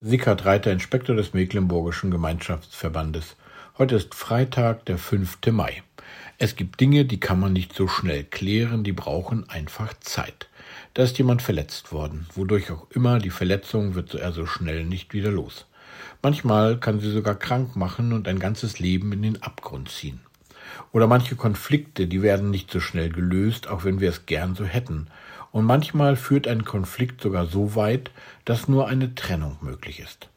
Sickert Reiter, Inspektor des Mecklenburgischen Gemeinschaftsverbandes. Heute ist Freitag, der 5. Mai. Es gibt Dinge, die kann man nicht so schnell klären, die brauchen einfach Zeit. Da ist jemand verletzt worden, wodurch auch immer die Verletzung wird er so schnell nicht wieder los. Manchmal kann sie sogar krank machen und ein ganzes Leben in den Abgrund ziehen. Oder manche Konflikte, die werden nicht so schnell gelöst, auch wenn wir es gern so hätten. Und manchmal führt ein Konflikt sogar so weit, dass nur eine Trennung möglich ist.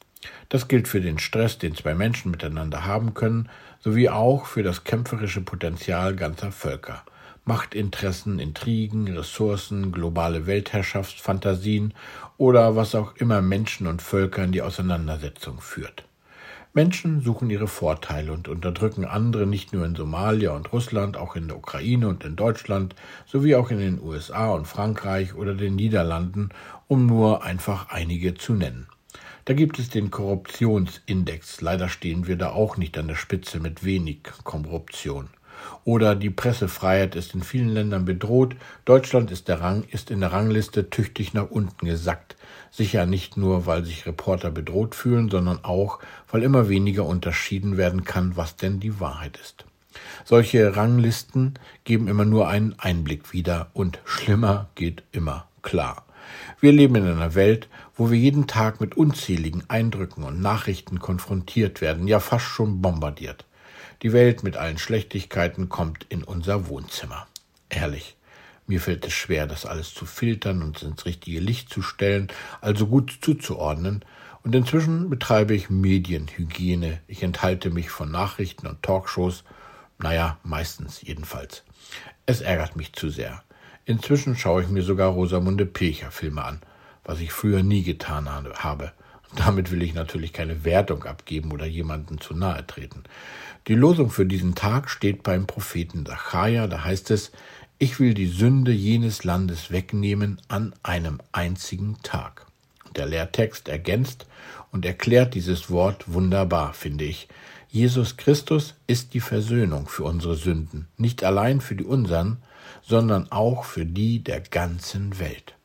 Das gilt für den Stress, den zwei Menschen miteinander haben können, sowie auch für das kämpferische Potenzial ganzer Völker. Machtinteressen, Intrigen, Ressourcen, globale Weltherrschaftsfantasien oder was auch immer Menschen und Völker in die Auseinandersetzung führt. Menschen suchen ihre Vorteile und unterdrücken andere nicht nur in Somalia und Russland, auch in der Ukraine und in Deutschland, sowie auch in den USA und Frankreich oder den Niederlanden, um nur einfach einige zu nennen. Da gibt es den Korruptionsindex. Leider stehen wir da auch nicht an der Spitze mit wenig Korruption. Oder die Pressefreiheit ist in vielen Ländern bedroht. Deutschland ist, Rang, ist in der Rangliste tüchtig nach unten gesackt. Sicher nicht nur, weil sich Reporter bedroht fühlen, sondern auch, weil immer weniger unterschieden werden kann, was denn die Wahrheit ist. Solche Ranglisten geben immer nur einen Einblick wieder und schlimmer geht immer klar. Wir leben in einer Welt, wo wir jeden Tag mit unzähligen Eindrücken und Nachrichten konfrontiert werden, ja fast schon bombardiert. Die Welt mit allen Schlechtigkeiten kommt in unser Wohnzimmer. Ehrlich, mir fällt es schwer, das alles zu filtern und ins richtige Licht zu stellen, also gut zuzuordnen, und inzwischen betreibe ich Medienhygiene. Ich enthalte mich von Nachrichten und Talkshows, naja, meistens jedenfalls. Es ärgert mich zu sehr. Inzwischen schaue ich mir sogar Rosamunde Pilcher Filme an, was ich früher nie getan habe. Damit will ich natürlich keine Wertung abgeben oder jemanden zu nahe treten. Die Losung für diesen Tag steht beim Propheten Zacharia, da heißt es, ich will die Sünde jenes Landes wegnehmen an einem einzigen Tag. Der Lehrtext ergänzt und erklärt dieses Wort wunderbar, finde ich. Jesus Christus ist die Versöhnung für unsere Sünden, nicht allein für die unseren, sondern auch für die der ganzen Welt.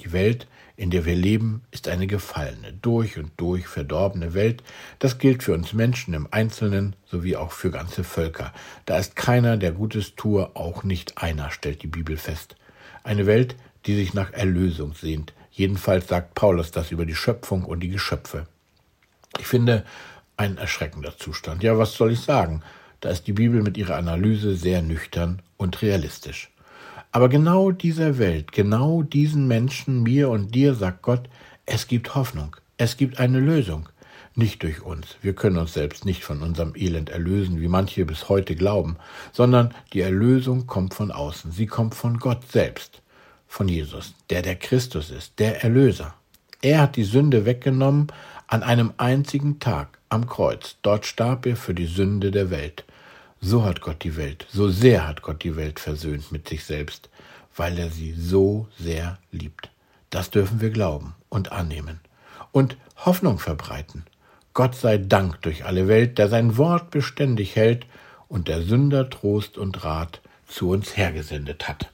Die Welt, in der wir leben, ist eine gefallene, durch und durch verdorbene Welt. Das gilt für uns Menschen im Einzelnen sowie auch für ganze Völker. Da ist keiner, der Gutes tue, auch nicht einer, stellt die Bibel fest. Eine Welt, die sich nach Erlösung sehnt. Jedenfalls sagt Paulus das über die Schöpfung und die Geschöpfe. Ich finde, ein erschreckender Zustand. Ja, was soll ich sagen? Da ist die Bibel mit ihrer Analyse sehr nüchtern und realistisch. Aber genau dieser Welt, genau diesen Menschen, mir und dir, sagt Gott, es gibt Hoffnung, es gibt eine Lösung. Nicht durch uns, wir können uns selbst nicht von unserem Elend erlösen, wie manche bis heute glauben, sondern die Erlösung kommt von außen, sie kommt von Gott selbst, von Jesus, der der Christus ist, der Erlöser. Er hat die Sünde weggenommen an einem einzigen Tag am Kreuz. Dort starb er für die Sünde der Welt. So hat Gott die Welt, so sehr hat Gott die Welt versöhnt mit sich selbst, weil er sie so sehr liebt. Das dürfen wir glauben und annehmen und Hoffnung verbreiten. Gott sei Dank durch alle Welt, der sein Wort beständig hält und der Sünder Trost und Rat zu uns hergesendet hat.